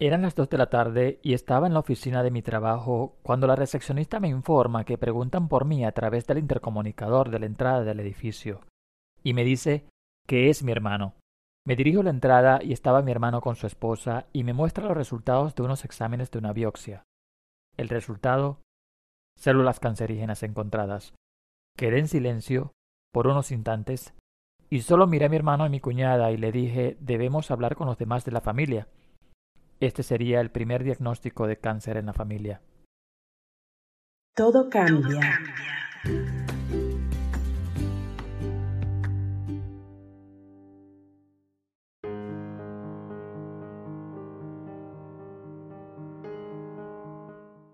Eran las dos de la tarde y estaba en la oficina de mi trabajo cuando la recepcionista me informa que preguntan por mí a través del intercomunicador de la entrada del edificio y me dice que es mi hermano. Me dirijo a la entrada y estaba mi hermano con su esposa y me muestra los resultados de unos exámenes de una biopsia. El resultado células cancerígenas encontradas. Quedé en silencio por unos instantes y solo miré a mi hermano y mi cuñada y le dije debemos hablar con los demás de la familia. Este sería el primer diagnóstico de cáncer en la familia. Todo cambia.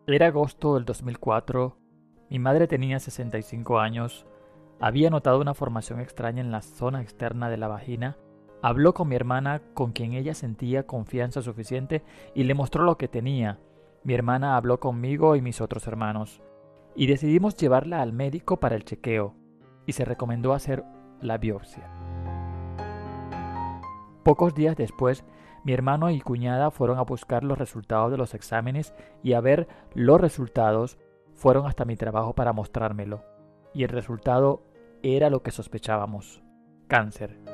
Era agosto del 2004. Mi madre tenía 65 años. Había notado una formación extraña en la zona externa de la vagina Habló con mi hermana, con quien ella sentía confianza suficiente, y le mostró lo que tenía. Mi hermana habló conmigo y mis otros hermanos, y decidimos llevarla al médico para el chequeo, y se recomendó hacer la biopsia. Pocos días después, mi hermano y cuñada fueron a buscar los resultados de los exámenes y a ver los resultados fueron hasta mi trabajo para mostrármelo. Y el resultado era lo que sospechábamos. Cáncer.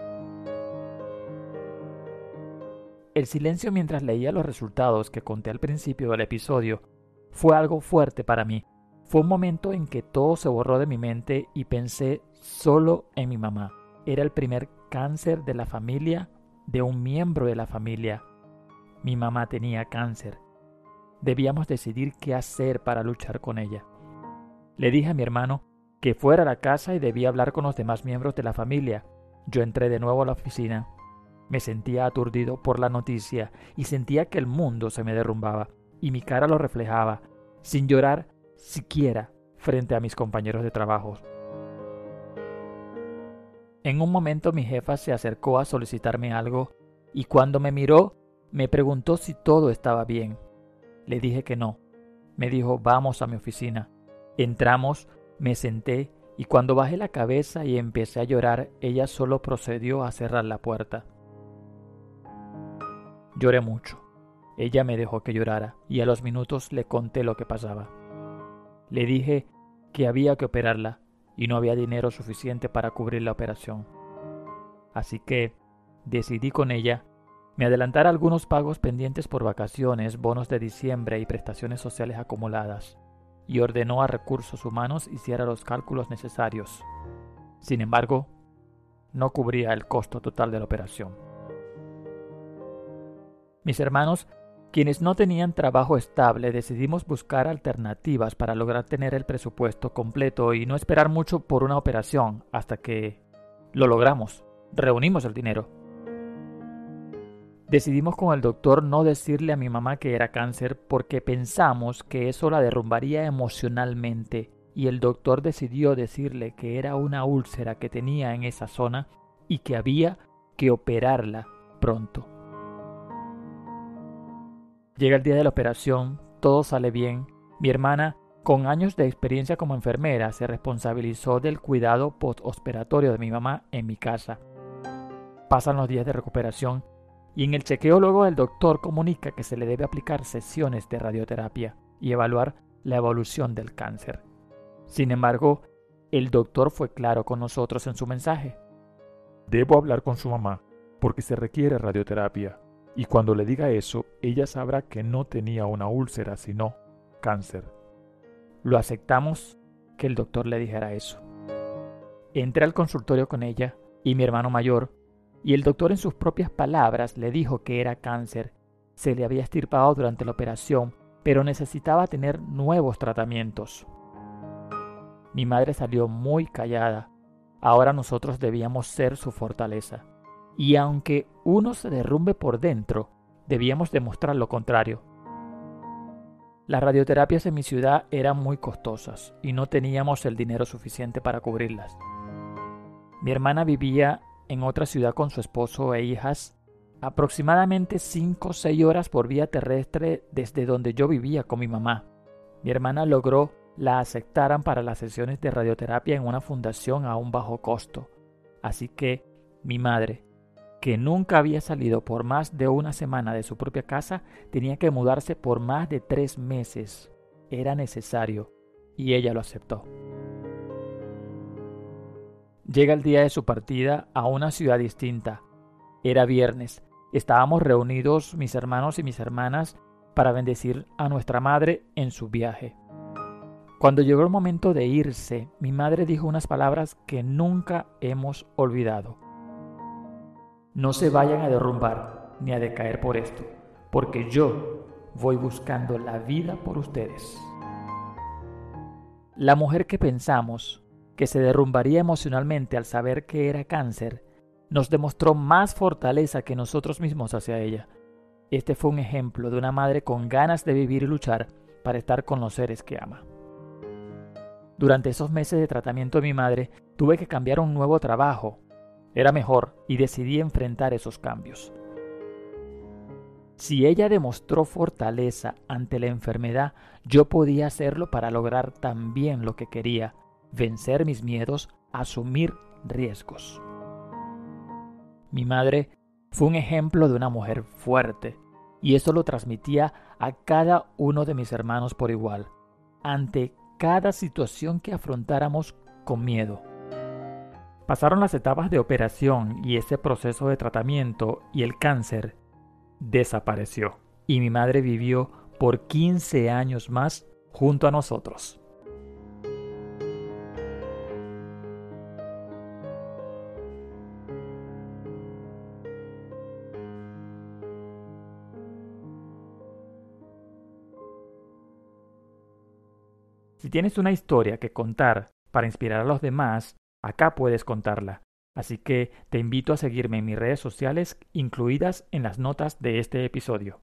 El silencio mientras leía los resultados que conté al principio del episodio fue algo fuerte para mí. Fue un momento en que todo se borró de mi mente y pensé solo en mi mamá. Era el primer cáncer de la familia, de un miembro de la familia. Mi mamá tenía cáncer. Debíamos decidir qué hacer para luchar con ella. Le dije a mi hermano que fuera a la casa y debía hablar con los demás miembros de la familia. Yo entré de nuevo a la oficina me sentía aturdido por la noticia y sentía que el mundo se me derrumbaba, y mi cara lo reflejaba, sin llorar siquiera frente a mis compañeros de trabajo. En un momento mi jefa se acercó a solicitarme algo y cuando me miró me preguntó si todo estaba bien. Le dije que no. Me dijo vamos a mi oficina. Entramos, me senté y cuando bajé la cabeza y empecé a llorar, ella solo procedió a cerrar la puerta. Lloré mucho. Ella me dejó que llorara y a los minutos le conté lo que pasaba. Le dije que había que operarla y no había dinero suficiente para cubrir la operación. Así que decidí con ella me adelantar algunos pagos pendientes por vacaciones, bonos de diciembre y prestaciones sociales acumuladas, y ordenó a recursos humanos hiciera los cálculos necesarios. Sin embargo, no cubría el costo total de la operación. Mis hermanos, quienes no tenían trabajo estable, decidimos buscar alternativas para lograr tener el presupuesto completo y no esperar mucho por una operación hasta que lo logramos, reunimos el dinero. Decidimos con el doctor no decirle a mi mamá que era cáncer porque pensamos que eso la derrumbaría emocionalmente y el doctor decidió decirle que era una úlcera que tenía en esa zona y que había que operarla pronto. Llega el día de la operación, todo sale bien. Mi hermana, con años de experiencia como enfermera, se responsabilizó del cuidado postoperatorio de mi mamá en mi casa. Pasan los días de recuperación y en el chequeo luego el doctor comunica que se le debe aplicar sesiones de radioterapia y evaluar la evolución del cáncer. Sin embargo, el doctor fue claro con nosotros en su mensaje. Debo hablar con su mamá porque se requiere radioterapia y cuando le diga eso, ella sabrá que no tenía una úlcera, sino cáncer. Lo aceptamos que el doctor le dijera eso. Entré al consultorio con ella y mi hermano mayor, y el doctor en sus propias palabras le dijo que era cáncer. Se le había estirpado durante la operación, pero necesitaba tener nuevos tratamientos. Mi madre salió muy callada. Ahora nosotros debíamos ser su fortaleza y aunque uno se derrumbe por dentro, debíamos demostrar lo contrario. Las radioterapias en mi ciudad eran muy costosas y no teníamos el dinero suficiente para cubrirlas. Mi hermana vivía en otra ciudad con su esposo e hijas, aproximadamente 5 o 6 horas por vía terrestre desde donde yo vivía con mi mamá. Mi hermana logró la aceptaran para las sesiones de radioterapia en una fundación a un bajo costo. Así que mi madre, que nunca había salido por más de una semana de su propia casa, tenía que mudarse por más de tres meses. Era necesario, y ella lo aceptó. Llega el día de su partida a una ciudad distinta. Era viernes. Estábamos reunidos mis hermanos y mis hermanas para bendecir a nuestra madre en su viaje. Cuando llegó el momento de irse, mi madre dijo unas palabras que nunca hemos olvidado. No se vayan a derrumbar ni a decaer por esto, porque yo voy buscando la vida por ustedes. La mujer que pensamos que se derrumbaría emocionalmente al saber que era cáncer, nos demostró más fortaleza que nosotros mismos hacia ella. Este fue un ejemplo de una madre con ganas de vivir y luchar para estar con los seres que ama. Durante esos meses de tratamiento de mi madre, tuve que cambiar un nuevo trabajo. Era mejor y decidí enfrentar esos cambios. Si ella demostró fortaleza ante la enfermedad, yo podía hacerlo para lograr también lo que quería, vencer mis miedos, asumir riesgos. Mi madre fue un ejemplo de una mujer fuerte, y eso lo transmitía a cada uno de mis hermanos por igual, ante cada situación que afrontáramos con miedo. Pasaron las etapas de operación y ese proceso de tratamiento y el cáncer desapareció. Y mi madre vivió por 15 años más junto a nosotros. Si tienes una historia que contar para inspirar a los demás, acá puedes contarla. Así que te invito a seguirme en mis redes sociales incluidas en las notas de este episodio.